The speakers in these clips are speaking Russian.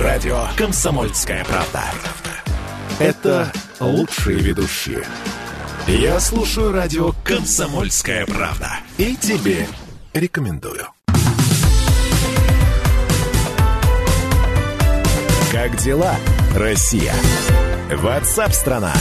Радио «Комсомольская правда». Это лучшие ведущие. Я слушаю радио «Комсомольская правда». И тебе рекомендую. Как дела, Россия? Ватсап-страна!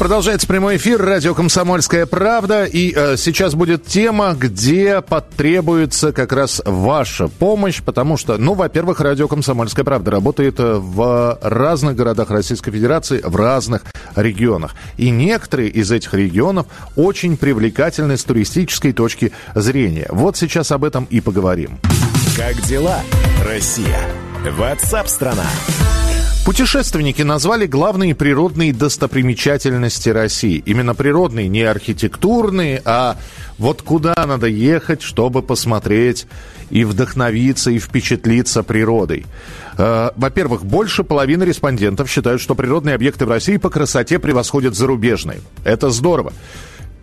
Продолжается прямой эфир радио «Комсомольская правда». И э, сейчас будет тема, где потребуется как раз ваша помощь, потому что, ну, во-первых, радио «Комсомольская правда» работает э, в разных городах Российской Федерации, в разных регионах. И некоторые из этих регионов очень привлекательны с туристической точки зрения. Вот сейчас об этом и поговорим. Как дела, Россия? Ватсап-страна! Путешественники назвали главные природные достопримечательности России. Именно природные, не архитектурные, а вот куда надо ехать, чтобы посмотреть и вдохновиться, и впечатлиться природой. Э, во-первых, больше половины респондентов считают, что природные объекты в России по красоте превосходят зарубежные. Это здорово.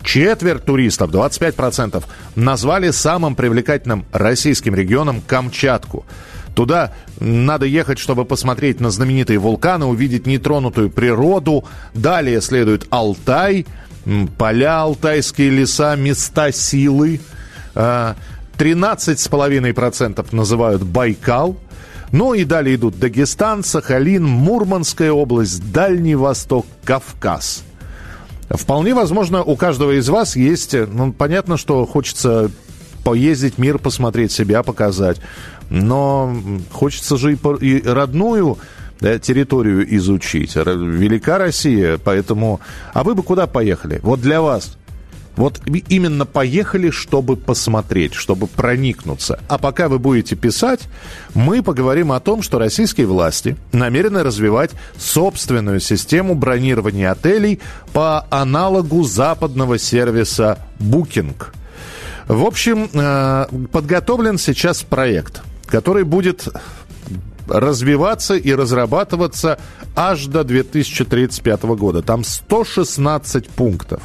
Четверть туристов, 25%, назвали самым привлекательным российским регионом Камчатку – Туда надо ехать, чтобы посмотреть на знаменитые вулканы, увидеть нетронутую природу. Далее следует Алтай, поля алтайские леса, места силы. 13,5% а, называют Байкал. Ну и далее идут Дагестан, Сахалин, Мурманская область, Дальний Восток, Кавказ. Вполне возможно, у каждого из вас есть, ну, понятно, что хочется поездить, мир посмотреть, себя показать. Но хочется же и, и родную да, территорию изучить. Велика Россия, поэтому... А вы бы куда поехали? Вот для вас. Вот именно поехали, чтобы посмотреть, чтобы проникнуться. А пока вы будете писать, мы поговорим о том, что российские власти намерены развивать собственную систему бронирования отелей по аналогу западного сервиса Booking. В общем, э, подготовлен сейчас проект – который будет развиваться и разрабатываться аж до 2035 года. Там 116 пунктов.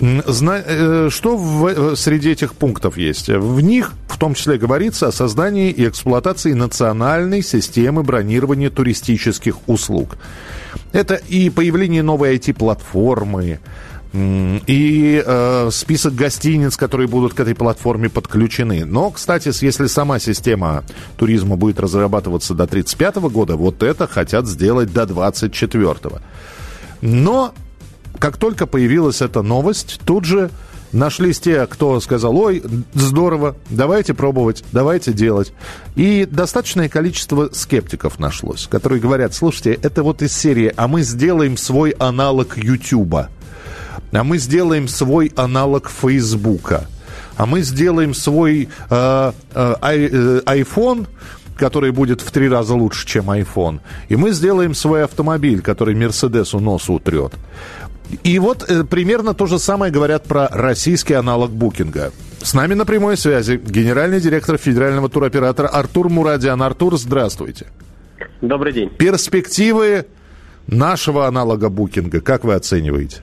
Э, что в, э, среди этих пунктов есть? В них в том числе говорится о создании и эксплуатации национальной системы бронирования туристических услуг. Это и появление новой IT-платформы, и э, список гостиниц, которые будут к этой платформе подключены. Но, кстати, если сама система туризма будет разрабатываться до 1935 года, вот это хотят сделать до 24 Но, как только появилась эта новость, тут же нашлись те, кто сказал, ой, здорово, давайте пробовать, давайте делать. И достаточное количество скептиков нашлось, которые говорят, слушайте, это вот из серии, а мы сделаем свой аналог Ютуба а мы сделаем свой аналог Фейсбука, а мы сделаем свой э, э, э, iPhone, который будет в три раза лучше, чем iPhone, и мы сделаем свой автомобиль, который Мерседесу нос утрет. И вот э, примерно то же самое говорят про российский аналог букинга. С нами на прямой связи генеральный директор федерального туроператора Артур Мурадиан. Артур, здравствуйте. Добрый день. Перспективы нашего аналога букинга, как вы оцениваете?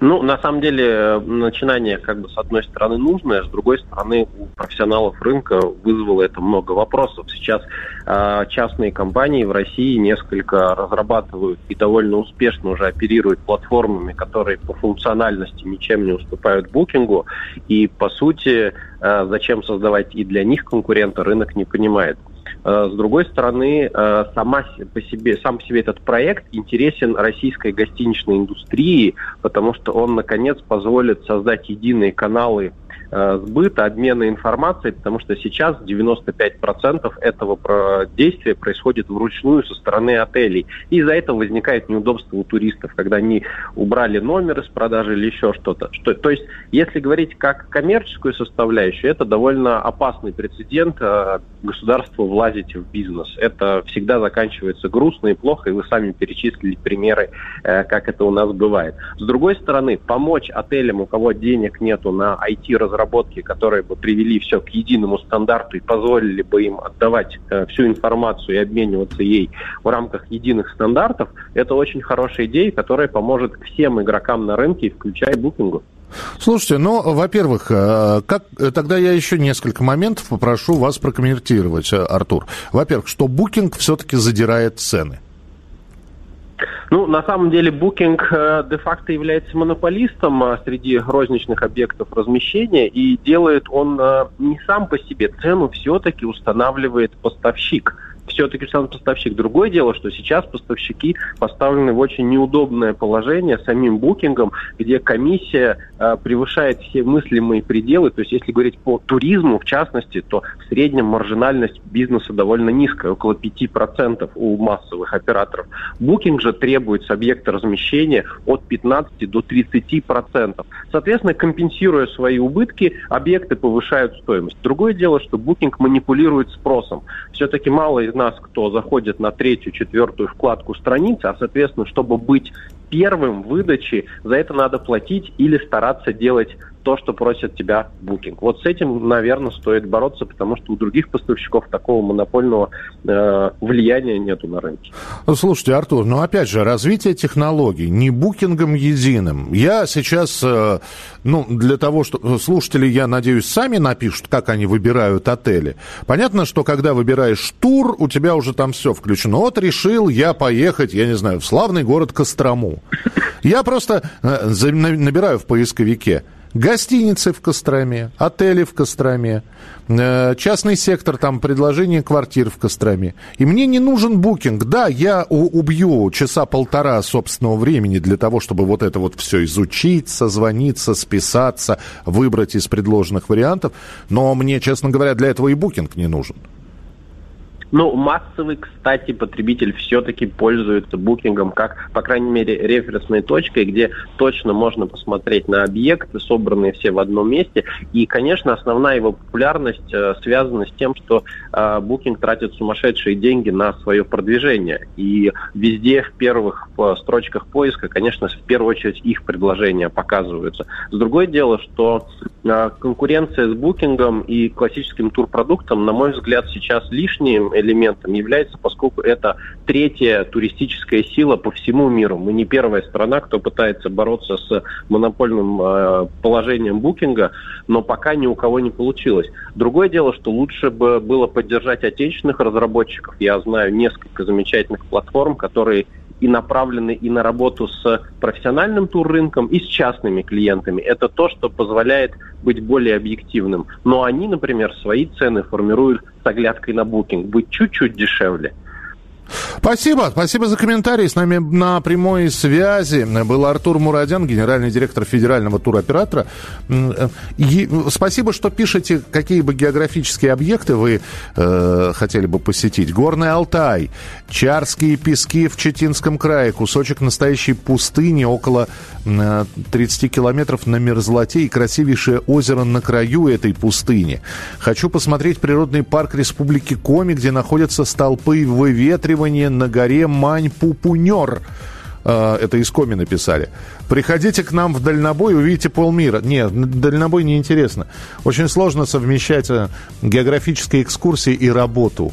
Ну, на самом деле, начинание, как бы, с одной стороны, нужное, с другой стороны, у профессионалов рынка вызвало это много вопросов. Сейчас э, частные компании в России несколько разрабатывают и довольно успешно уже оперируют платформами, которые по функциональности ничем не уступают букингу. И, по сути, э, зачем создавать и для них конкурента, рынок не понимает. Э, с другой стороны, э, сама по себе, сам по себе этот проект интересен российской гостиничной индустрии, потому что он, наконец, позволит создать единые каналы сбыта, обмена информацией, потому что сейчас 95% этого действия происходит вручную со стороны отелей. И из-за этого возникает неудобство у туристов, когда они убрали номер из продажи или еще что-то. Что, то есть, если говорить как коммерческую составляющую, это довольно опасный прецедент. Э, государство влазить в бизнес. Это всегда заканчивается грустно и плохо, и вы сами перечислили примеры, э, как это у нас бывает. С другой стороны, помочь отелям, у кого денег нету на IT-разработку, разработки, которые бы привели все к единому стандарту и позволили бы им отдавать э, всю информацию и обмениваться ей в рамках единых стандартов, это очень хорошая идея, которая поможет всем игрокам на рынке, включая букингу. Слушайте, ну, во-первых, э, как, тогда я еще несколько моментов попрошу вас прокомментировать, э, Артур. Во-первых, что Booking все-таки задирает цены. Ну, на самом деле, Booking э, де-факто является монополистом среди розничных объектов размещения, и делает он не сам по себе, цену все-таки устанавливает поставщик – все-таки сам поставщик. Другое дело, что сейчас поставщики поставлены в очень неудобное положение самим букингом, где комиссия э, превышает все мыслимые пределы. То есть, если говорить по туризму, в частности, то в среднем маржинальность бизнеса довольно низкая, около 5% у массовых операторов. Букинг же требует с объекта размещения от 15 до 30%. Соответственно, компенсируя свои убытки, объекты повышают стоимость. Другое дело, что букинг манипулирует спросом. Все-таки мало нас, кто заходит на третью, четвертую вкладку страницы, а, соответственно, чтобы быть первым в выдаче, за это надо платить или стараться делать то, что просит тебя Booking. Вот с этим, наверное, стоит бороться, потому что у других поставщиков такого монопольного э, влияния нету на рынке. Слушайте, Артур, ну опять же, развитие технологий не букингом единым. Я сейчас, э, ну, для того, что слушатели, я надеюсь, сами напишут, как они выбирают отели. Понятно, что когда выбираешь тур, у тебя уже там все включено. Вот решил я поехать, я не знаю, в славный город Кострому. Я просто э, набираю в поисковике Гостиницы в Костроме, отели в Костроме, э, частный сектор, там предложение квартир в Костроме. И мне не нужен букинг. Да, я убью часа полтора собственного времени для того, чтобы вот это вот все изучить, созвониться, списаться, выбрать из предложенных вариантов. Но мне, честно говоря, для этого и букинг не нужен. Ну, массовый, кстати, потребитель все-таки пользуется букингом как, по крайней мере, референсной точкой, где точно можно посмотреть на объекты, собранные все в одном месте. И, конечно, основная его популярность э, связана с тем, что э, тратит сумасшедшие деньги на свое продвижение. И везде в первых в строчках поиска, конечно, в первую очередь их предложения показываются. С другое дело, что э, конкуренция с букингом и классическим турпродуктом, на мой взгляд, сейчас лишним элементом является, поскольку это третья туристическая сила по всему миру. Мы не первая страна, кто пытается бороться с монопольным э, положением букинга, но пока ни у кого не получилось. Другое дело, что лучше бы было поддержать отечественных разработчиков. Я знаю несколько замечательных платформ, которые и направлены и на работу с профессиональным туррынком, и с частными клиентами. Это то, что позволяет быть более объективным. Но они, например, свои цены формируют с оглядкой на букинг, быть чуть-чуть дешевле. Спасибо, спасибо за комментарий. С нами на прямой связи был Артур Мурадян, генеральный директор федерального туроператора. И спасибо, что пишете, какие бы географические объекты вы э, хотели бы посетить. Горный Алтай, Чарские пески в Читинском крае, кусочек настоящей пустыни около 30 километров на мерзлоте и красивейшее озеро на краю этой пустыни. Хочу посмотреть природный парк Республики Коми, где находятся столпы выветривания на горе Мань-Пупунер. А, это из Коми написали. Приходите к нам в дальнобой, увидите полмира. Нет, дальнобой неинтересно. Очень сложно совмещать э, географические экскурсии и работу.